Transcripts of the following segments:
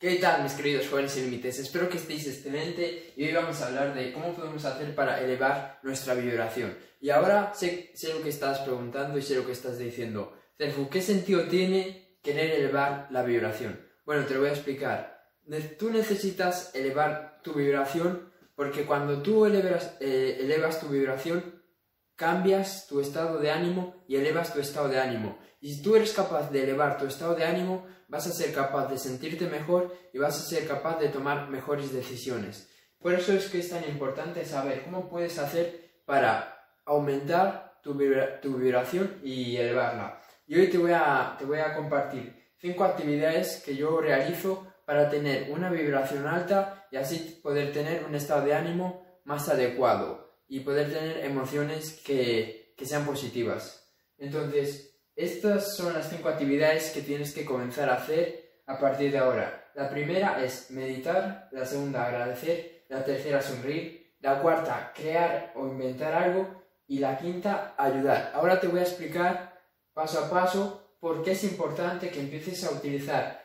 ¿Qué tal mis queridos jóvenes sin límites? Espero que estéis excelente y hoy vamos a hablar de cómo podemos hacer para elevar nuestra vibración. Y ahora sé, sé lo que estás preguntando y sé lo que estás diciendo. Cerfu, ¿qué sentido tiene querer elevar la vibración? Bueno, te lo voy a explicar. Tú necesitas elevar tu vibración porque cuando tú elevas, eh, elevas tu vibración, cambias tu estado de ánimo y elevas tu estado de ánimo. Y si tú eres capaz de elevar tu estado de ánimo, vas a ser capaz de sentirte mejor y vas a ser capaz de tomar mejores decisiones. Por eso es que es tan importante saber cómo puedes hacer para aumentar tu, vibración y elevarla. Y hoy te voy, a, te voy a compartir cinco actividades que yo realizo para tener una vibración alta y así poder tener un estado de ánimo más adecuado y poder tener emociones que, que sean positivas. Entonces, estas son las cinco actividades que tienes que comenzar a hacer a partir de ahora. La primera es meditar, la segunda agradecer, la tercera sonreír, la cuarta crear o inventar algo y la quinta ayudar. Ahora te voy a explicar paso a paso por qué es importante que empieces a utilizar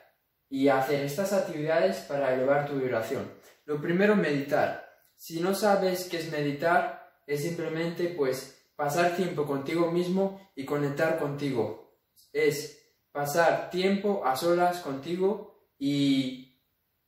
y a hacer estas actividades para elevar tu vibración. Lo primero, meditar. Si no sabes qué es meditar, es simplemente pues pasar tiempo contigo mismo y conectar contigo. Es pasar tiempo a solas contigo y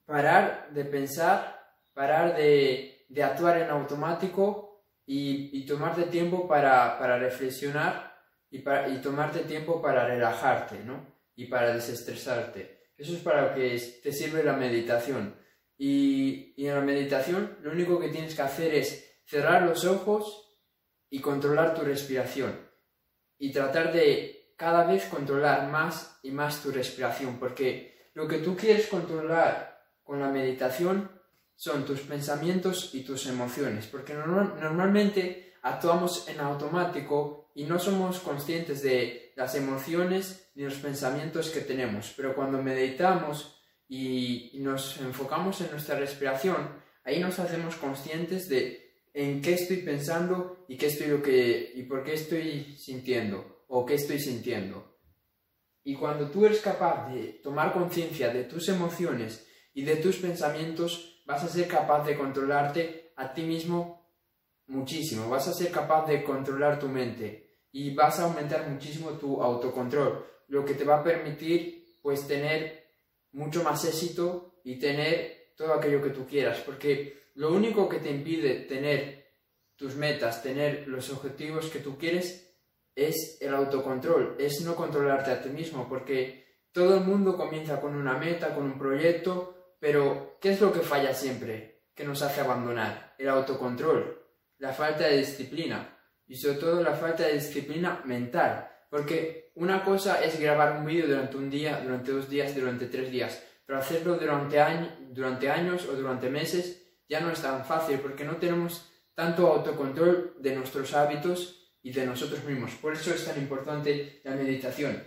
parar de pensar, parar de, actuar en automático y, tomarte tiempo para, reflexionar y, para, y tomarte tiempo para relajarte, ¿no? Y para desestresarte. Eso es para lo que te sirve la meditación. Y, y en la meditación lo único que tienes que hacer es cerrar los ojos y controlar tu respiración. Y tratar de cada vez controlar más y más tu respiración, porque lo que tú quieres controlar con la meditación son tus pensamientos y tus emociones, porque normalmente actuamos en automático y no somos conscientes de las emociones ni los pensamientos que tenemos, pero cuando meditamos y nos enfocamos en nuestra respiración, ahí nos hacemos conscientes de en qué estoy pensando y qué estoy lo que y por qué estoy sintiendo o qué estoy sintiendo. Y cuando tú eres capaz de tomar conciencia de tus emociones y de tus pensamientos, vas a ser capaz de controlarte a ti mismo muchísimo, vas a ser capaz de controlar tu mente y vas a aumentar muchísimo tu autocontrol, lo que te va a permitir pues tener mucho más éxito y tener todo aquello que tú quieras, porque lo único que te impide tener tus metas, tener los objetivos que tú quieres, es el autocontrol, es no controlarte a ti mismo, porque todo el mundo comienza con una meta, con un proyecto, pero ¿qué es lo que falla siempre? que nos hace abandonar? El autocontrol, la falta de disciplina y sobre todo la falta de disciplina mental, porque una cosa es grabar un vídeo durante un día, durante dos días, durante tres días, pero hacerlo durante, durante años o durante meses ya no es tan fácil porque no tenemos tanto autocontrol de nuestros hábitos y de nosotros mismos. Por eso es tan importante la meditación.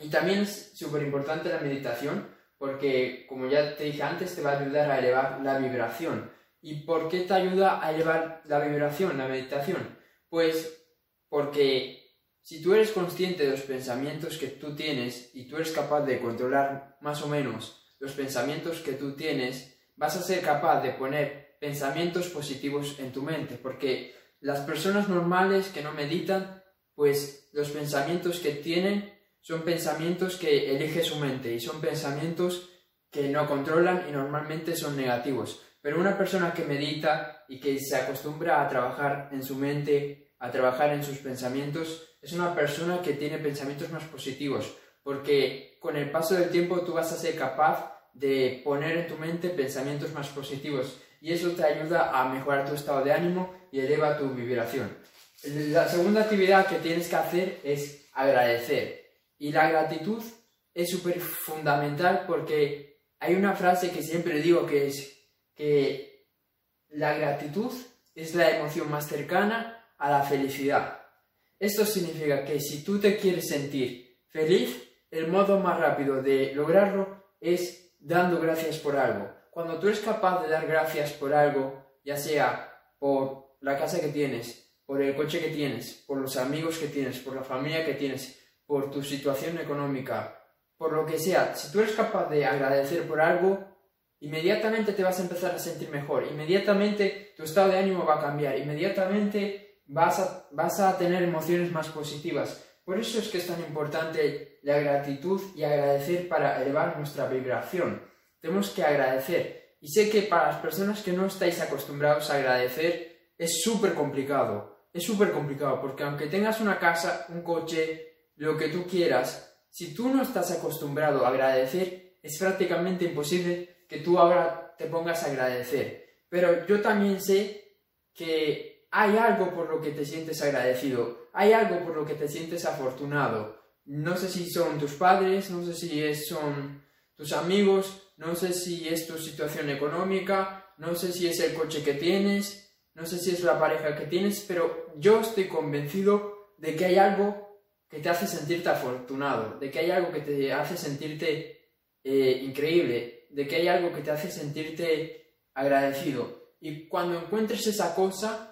Y también es súper importante la meditación porque, como ya te dije antes, te va a ayudar a elevar la vibración. ¿Y por qué te ayuda a elevar la vibración, la meditación? Pues porque si tú eres consciente de los pensamientos que tú tienes y tú eres capaz de controlar más o menos los pensamientos que tú tienes, vas a ser capaz de poner pensamientos positivos en tu mente, porque las personas normales que no meditan, pues los pensamientos que tienen son pensamientos que elige su mente y son pensamientos que no controlan y normalmente son negativos. Pero una persona que medita y que se acostumbra a trabajar en su mente, a trabajar en sus pensamientos, es una persona que tiene pensamientos más positivos, porque con el paso del tiempo tú vas a ser capaz de poner en tu mente pensamientos más positivos y eso te ayuda a mejorar tu estado de ánimo y eleva tu vibración. La segunda actividad que tienes que hacer es agradecer y la gratitud es súper fundamental porque hay una frase que siempre digo que es que la gratitud es la emoción más cercana a la felicidad. Esto significa que si tú te quieres sentir feliz, el modo más rápido de lograrlo es dando gracias por algo. Cuando tú eres capaz de dar gracias por algo, ya sea por la casa que tienes, por el coche que tienes, por los amigos que tienes, por la familia que tienes, por tu situación económica, por lo que sea, si tú eres capaz de agradecer por algo, inmediatamente te vas a empezar a sentir mejor, inmediatamente tu estado de ánimo va a cambiar, inmediatamente vas a, vas a tener emociones más positivas. Por eso es que es tan importante la gratitud y agradecer para elevar nuestra vibración. Tenemos que agradecer. Y sé que para las personas que no estáis acostumbrados a agradecer es súper complicado. Es súper complicado porque aunque tengas una casa, un coche, lo que tú quieras, si tú no estás acostumbrado a agradecer, es prácticamente imposible que tú ahora te pongas a agradecer. Pero yo también sé que hay algo por lo que te sientes agradecido, hay algo por lo que te sientes afortunado. No sé si son tus padres, no sé si son tus amigos, no sé si es tu situación económica, no sé si es el coche que tienes, no sé si es la pareja que tienes, pero yo estoy convencido de que hay algo que te hace sentirte afortunado, de que hay algo que te hace sentirte eh, increíble, de que hay algo que te hace sentirte agradecido. Y cuando encuentres esa cosa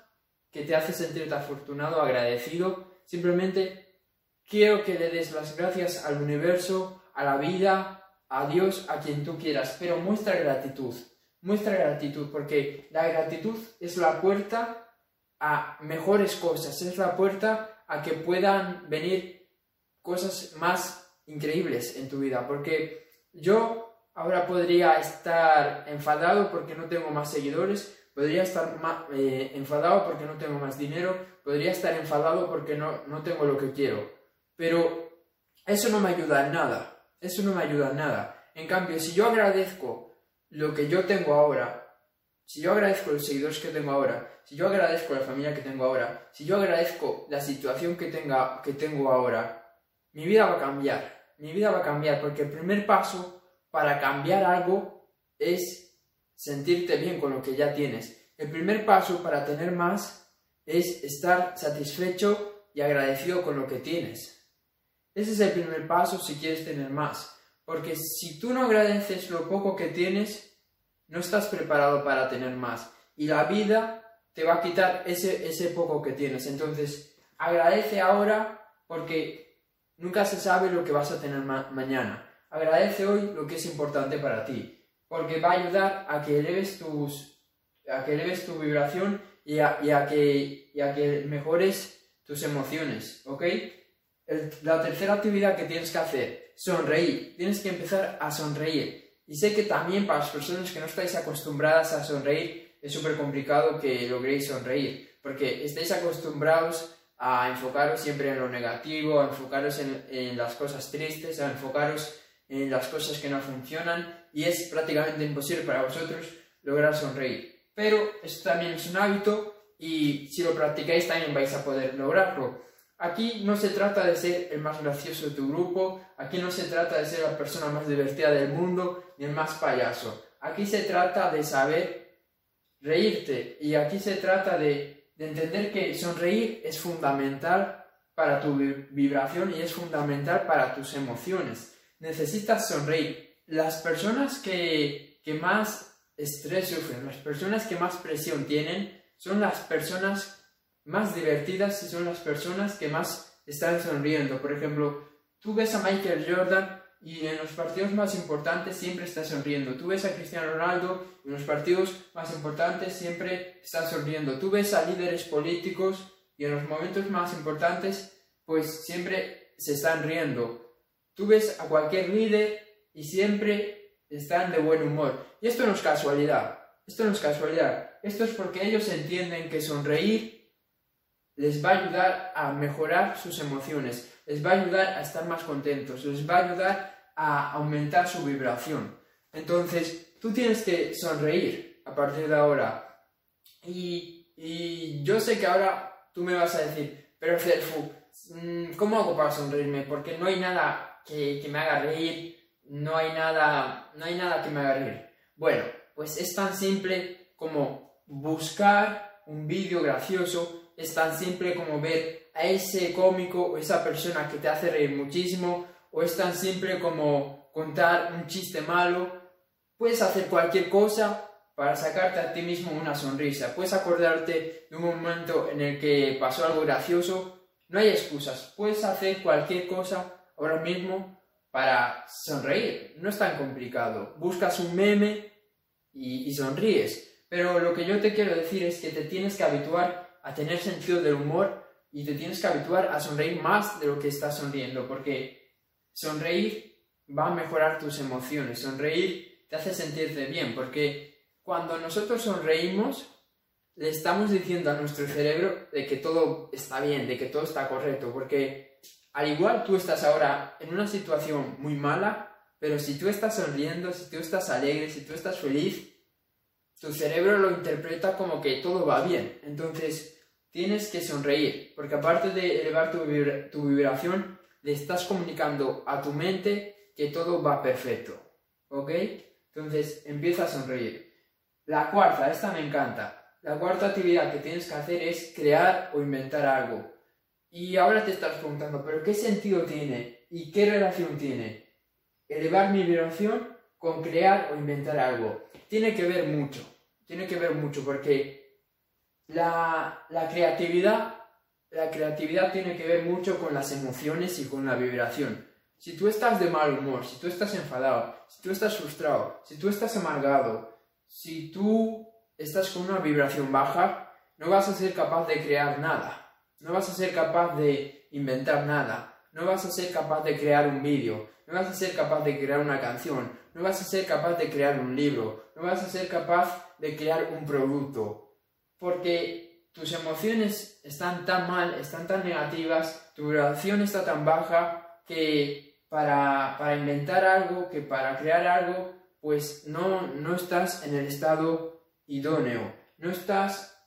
que te hace sentirte afortunado, agradecido, simplemente quiero que le des las gracias al universo, a la vida, a Dios, a quien tú quieras, pero muestra gratitud, muestra gratitud, porque la gratitud es la puerta a mejores cosas, es la puerta a que puedan venir cosas más increíbles en tu vida. Porque yo ahora podría estar enfadado porque no tengo más seguidores, podría estar eh, enfadado porque no tengo más dinero, podría estar enfadado porque no, no tengo lo que quiero. Pero eso no me ayuda en nada, eso no me ayuda en nada. En cambio, si yo agradezco lo que yo tengo ahora, si yo agradezco los seguidores que tengo ahora, si yo agradezco la familia que tengo ahora, si yo agradezco la situación que, tenga, que tengo ahora, mi vida va a cambiar. Mi vida va a cambiar porque el primer paso para cambiar algo es sentirte bien con lo que ya tienes. El primer paso para tener más es estar satisfecho y agradecido con lo que tienes. Ese es el primer paso si quieres tener más. Porque si tú no agradeces lo poco que tienes, no estás preparado para tener más. Y la vida te va a quitar ese, ese poco que tienes. Entonces, agradece ahora porque nunca se sabe lo que vas a tener mañana. Agradece hoy lo que es importante para ti, porque va a ayudar a que eleves, tus, a que eleves tu vibración y a, que, y a que mejores tus emociones, ¿ok? la tercera actividad que tienes que hacer, sonreír. Tienes que empezar a sonreír. Y sé que también para las personas que no estáis acostumbradas a sonreír es súper complicado que logréis sonreír, porque estáis acostumbrados a enfocaros siempre en lo negativo, a enfocaros en, las cosas tristes, a enfocaros en las cosas que no funcionan y es prácticamente imposible para vosotros lograr sonreír. Pero esto también es un hábito y si lo practicáis también vais a poder lograrlo. Aquí no se trata de ser el más gracioso de tu grupo, aquí no se trata de ser la persona más divertida del mundo, ni el más payaso. Aquí se trata de saber reírte y aquí se trata de, entender que sonreír es fundamental para tu vibración y es fundamental para tus emociones. Necesitas sonreír. Las personas que, que más estrés sufren, las personas que más presión tienen, son las personas más divertidas son las personas que más están sonriendo. Por ejemplo, tú ves a Michael Jordan y en los partidos más importantes siempre está sonriendo. Tú ves a Cristiano Ronaldo y en los partidos más importantes siempre está sonriendo. Tú ves a líderes políticos y en los momentos más importantes pues siempre se están riendo. Tú ves a cualquier líder y siempre están de buen humor. Y esto no es casualidad. Esto no es casualidad. Esto es porque ellos entienden que sonreír les va a ayudar a mejorar sus emociones, les va a ayudar a estar más contentos, les va a ayudar a aumentar su vibración. Entonces, tú tienes que sonreír a partir de ahora. Y, yo sé que ahora tú me vas a decir, pero Celfu, mm, ¿cómo hago para sonreírme? Porque no hay nada que, me haga reír, no hay nada, no hay nada que me haga reír. Bueno, pues es tan simple como buscar un vídeo gracioso es tan simple como ver a ese cómico o esa persona que te hace reír muchísimo, o es tan simple como contar un chiste malo. Puedes hacer cualquier cosa para sacarte a ti mismo una sonrisa. Puedes acordarte de un momento en el que pasó algo gracioso. No hay excusas. Puedes hacer cualquier cosa ahora mismo para sonreír. No es tan complicado. Buscas un meme y, y sonríes. Pero lo que yo te quiero decir es que te tienes que habituar a tener sentido del humor y te tienes que habituar a sonreír más de lo que estás sonriendo, porque sonreír va a mejorar tus emociones, sonreír te hace sentirte bien, porque cuando nosotros sonreímos, le estamos diciendo a nuestro cerebro de que todo está bien, de que todo está correcto, porque al igual tú estás ahora en una situación muy mala, pero si tú estás sonriendo, si tú estás alegre, si tú estás feliz, tu cerebro lo interpreta como que todo va bien. Entonces, tienes que sonreír, porque aparte de elevar tu, tu vibración, le estás comunicando a tu mente que todo va perfecto. ¿Ok? Entonces, empieza a sonreír. La cuarta, esta me encanta. La cuarta actividad que tienes que hacer es crear o inventar algo. Y ahora te estás preguntando, ¿pero qué sentido tiene? ¿Y qué relación tiene? Elevar mi vibración con crear o inventar algo. Tiene que ver mucho. Tiene que ver mucho porque la, la creatividad la creatividad tiene que ver mucho con las emociones y con la vibración. Si tú estás de mal humor, si tú estás enfadado, si tú estás frustrado, si tú estás amargado, si tú estás con una vibración baja, no vas a ser capaz de crear nada, no vas a ser capaz de inventar nada, no vas a ser capaz de crear un vídeo, no vas a ser capaz de crear una canción, no vas a ser capaz de crear un libro, no vas a ser capaz de crear un producto, porque tus emociones están tan mal, están tan negativas, tu vibración está tan baja que para, para inventar algo, que para crear algo, pues no, no estás en el estado idóneo, no estás,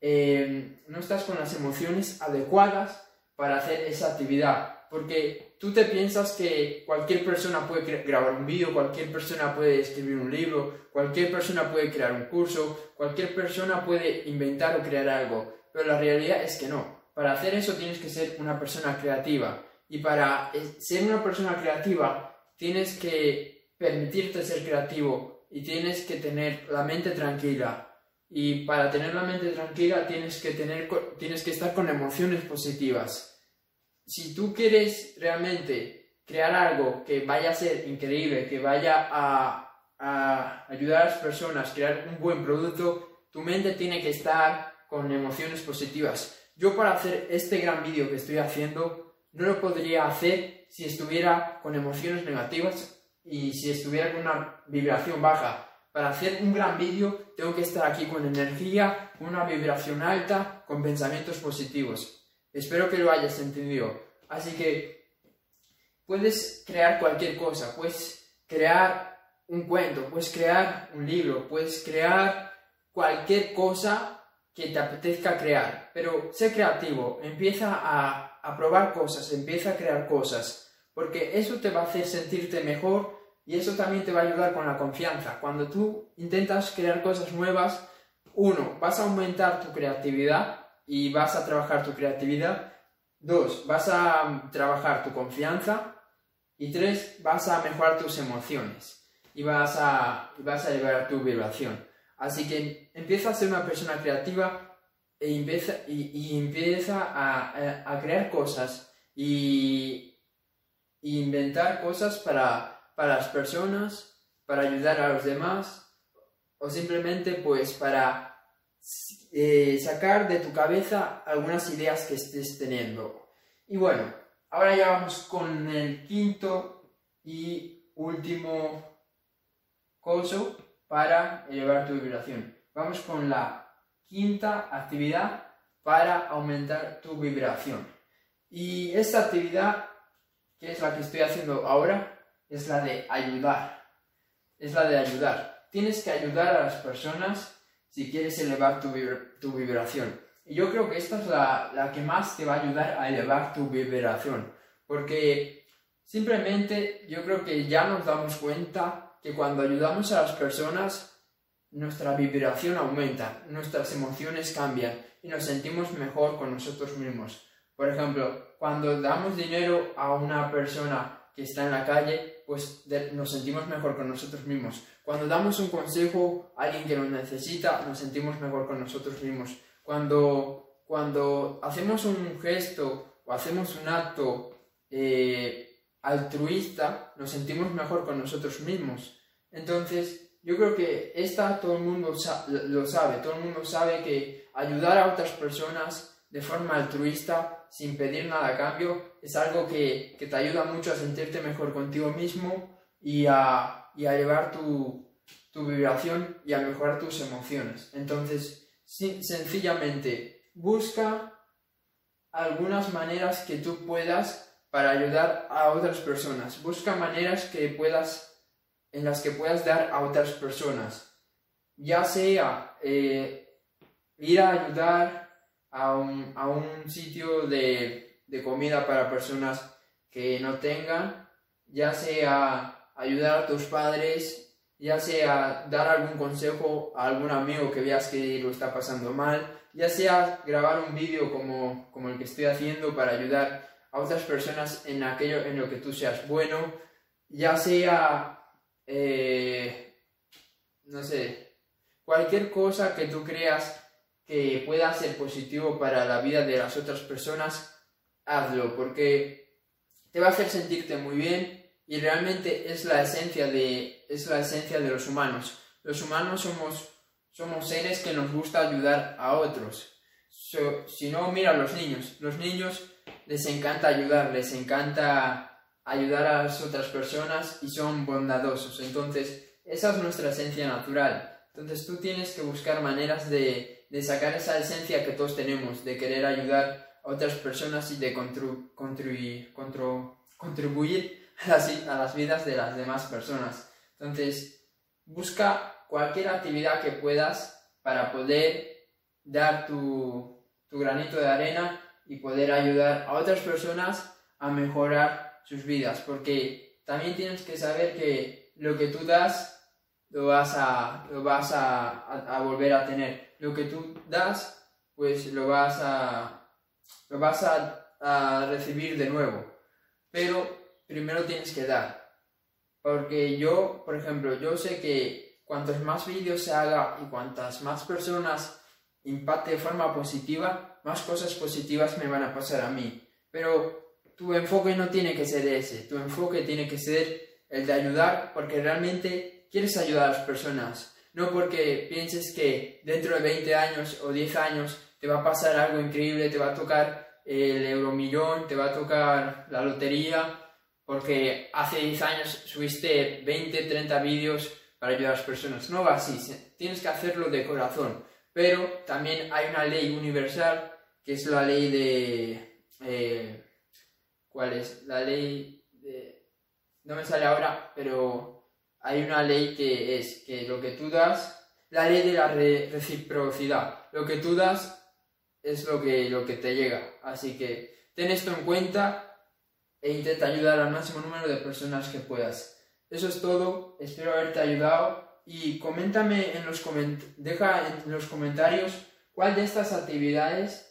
eh, no estás con las emociones adecuadas para hacer esa actividad, porque tú te piensas que cualquier persona puede grabar un vídeo, cualquier persona puede escribir un libro, cualquier persona puede crear un curso, cualquier persona puede inventar o crear algo, pero la realidad es que no. Para hacer eso tienes que ser una persona creativa y para eh, ser una persona creativa tienes que permitirte ser creativo y tienes que tener la mente tranquila. Y para tener la mente tranquila tienes que, tener, tienes que estar con emociones positivas. Si tú quieres realmente crear algo que vaya a ser increíble, que vaya a, ayudar a las personas, crear un buen producto, tu mente tiene que estar con emociones positivas. Yo para hacer este gran vídeo que estoy haciendo, no lo podría hacer si estuviera con emociones negativas y si estuviera con una vibración baja. Para hacer un gran vídeo tengo que estar aquí con energía, con una vibración alta, con pensamientos positivos. Espero que lo hayas entendido. Así que puedes crear cualquier cosa, puedes crear un cuento, puedes crear un libro, puedes crear cualquier cosa que te apetezca crear. Pero sé creativo, empieza a, a probar cosas, empieza a crear cosas porque eso te va a hacer sentirte mejor y eso también te va a ayudar con la confianza. Cuando tú intentas crear cosas nuevas, uno, vas a aumentar tu creatividad y vas a trabajar tu creatividad. Dos, vas a trabajar tu confianza. Y tres, vas a mejorar tus emociones y vas a, vas a tu vibración. Así que empieza a ser una persona creativa e empieza, y, empieza a, a, crear cosas y inventar cosas para, para las personas, para ayudar a los demás o simplemente pues para eh, sacar de tu cabeza algunas ideas que estés teniendo. Y bueno, ahora ya vamos con el quinto y último coso para elevar tu vibración. Vamos con la quinta actividad para aumentar tu vibración. Y esta actividad que es la que estoy haciendo ahora, es la de ayudar. Es la de ayudar. Tienes que ayudar a las personas si quieres elevar tu, vibración. Y yo creo que esta es la, la que más te va a ayudar a elevar tu vibración. Porque simplemente yo creo que ya nos damos cuenta que cuando ayudamos a las personas, nuestra vibración aumenta, nuestras emociones cambian y nos sentimos mejor con nosotros mismos. Por ejemplo, cuando damos dinero a una persona está en la calle, pues nos sentimos mejor con nosotros mismos. Cuando damos un consejo a alguien que lo necesita, nos sentimos mejor con nosotros mismos. Cuando, cuando hacemos un gesto o hacemos un acto eh, altruista, nos sentimos mejor con nosotros mismos. Entonces, yo creo que esta todo el mundo lo sabe, todo el mundo sabe que ayudar a otras personas de forma altruista, sin pedir nada a cambio, es algo que, te ayuda mucho a sentirte mejor contigo mismo y a, y a elevar tu, tu vibración y a mejorar tus emociones. Entonces, sencillamente, busca algunas maneras que tú puedas para ayudar a otras personas. Busca maneras que puedas, en las que puedas dar a otras personas. Ya sea eh, ir a ayudar a un, a un sitio de, de comida para personas que no tengan, ya sea ayudar a tus padres ya sea dar algún consejo a algún amigo que veas que lo está pasando mal, ya sea grabar un vídeo como, como el que estoy haciendo para ayudar a otras personas en aquello en lo que tú seas bueno, ya sea, eh, no sé, cualquier cosa que tú creas que pueda ser positivo para la vida de las otras personas, hazlo, porque te va a hacer sentirte muy bien y realmente es la esencia de, es la esencia de los humanos. Los humanos somos, somos seres que nos gusta ayudar a otros. si no, mira a los niños. Los niños les encanta ayudar, les encanta ayudar a las otras personas y son bondadosos. Entonces, esa es nuestra esencia natural. Entonces tú tienes que buscar maneras de, de sacar esa esencia que todos tenemos, de querer ayudar a otras personas y de contribuir, contribuir a las vidas de las demás personas. Entonces, busca cualquier actividad que puedas para poder dar tu, tu granito de arena y poder ayudar a otras personas a mejorar sus vidas, porque también tienes que saber que lo que tú das lo vas a, lo vas a, a, volver a tener. Lo que tú das, pues lo vas a, lo vas a, a recibir de nuevo. Pero primero tienes que dar. Porque yo, por ejemplo, yo sé que cuantos más vídeos se haga y cuantas más personas impacte de forma positiva, más cosas positivas me van a pasar a mí. Pero tu enfoque no tiene que ser ese, tu enfoque tiene que ser el de ayudar porque realmente quieres ayudar a las personas, no porque pienses que dentro de 20 años o 10 años te va a pasar algo increíble, te va a tocar el euromillón, te va a tocar la lotería porque hace 10 años subiste 20, 30 vídeos para ayudar a las personas. No va así, tienes que hacerlo de corazón. Pero también hay una ley universal, que es la ley de... Eh, ¿Cuál es? La ley de... No me sale ahora, pero hay una ley que es que lo que tú das, la ley de la reciprocidad, lo que tú das es lo que, lo que te llega. Así que ten esto en cuenta e intenta ayudar al máximo número de personas que puedas. Eso es todo, espero haberte ayudado y coméntame en los deja en los comentarios cuál de estas actividades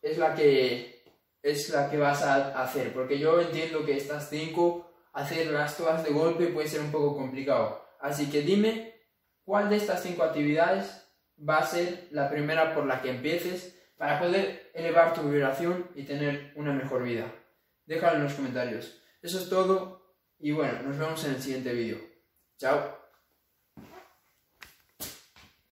es la que es la que vas a hacer, porque yo entiendo que estas cinco hacerlas todas de golpe puede ser un poco complicado. Así que dime cuál de estas cinco actividades va a ser la primera por la que empieces para poder elevar tu vibración y tener una mejor vida déjalo en los comentarios. Eso es todo y bueno, nos vemos en el siguiente vídeo. Chao.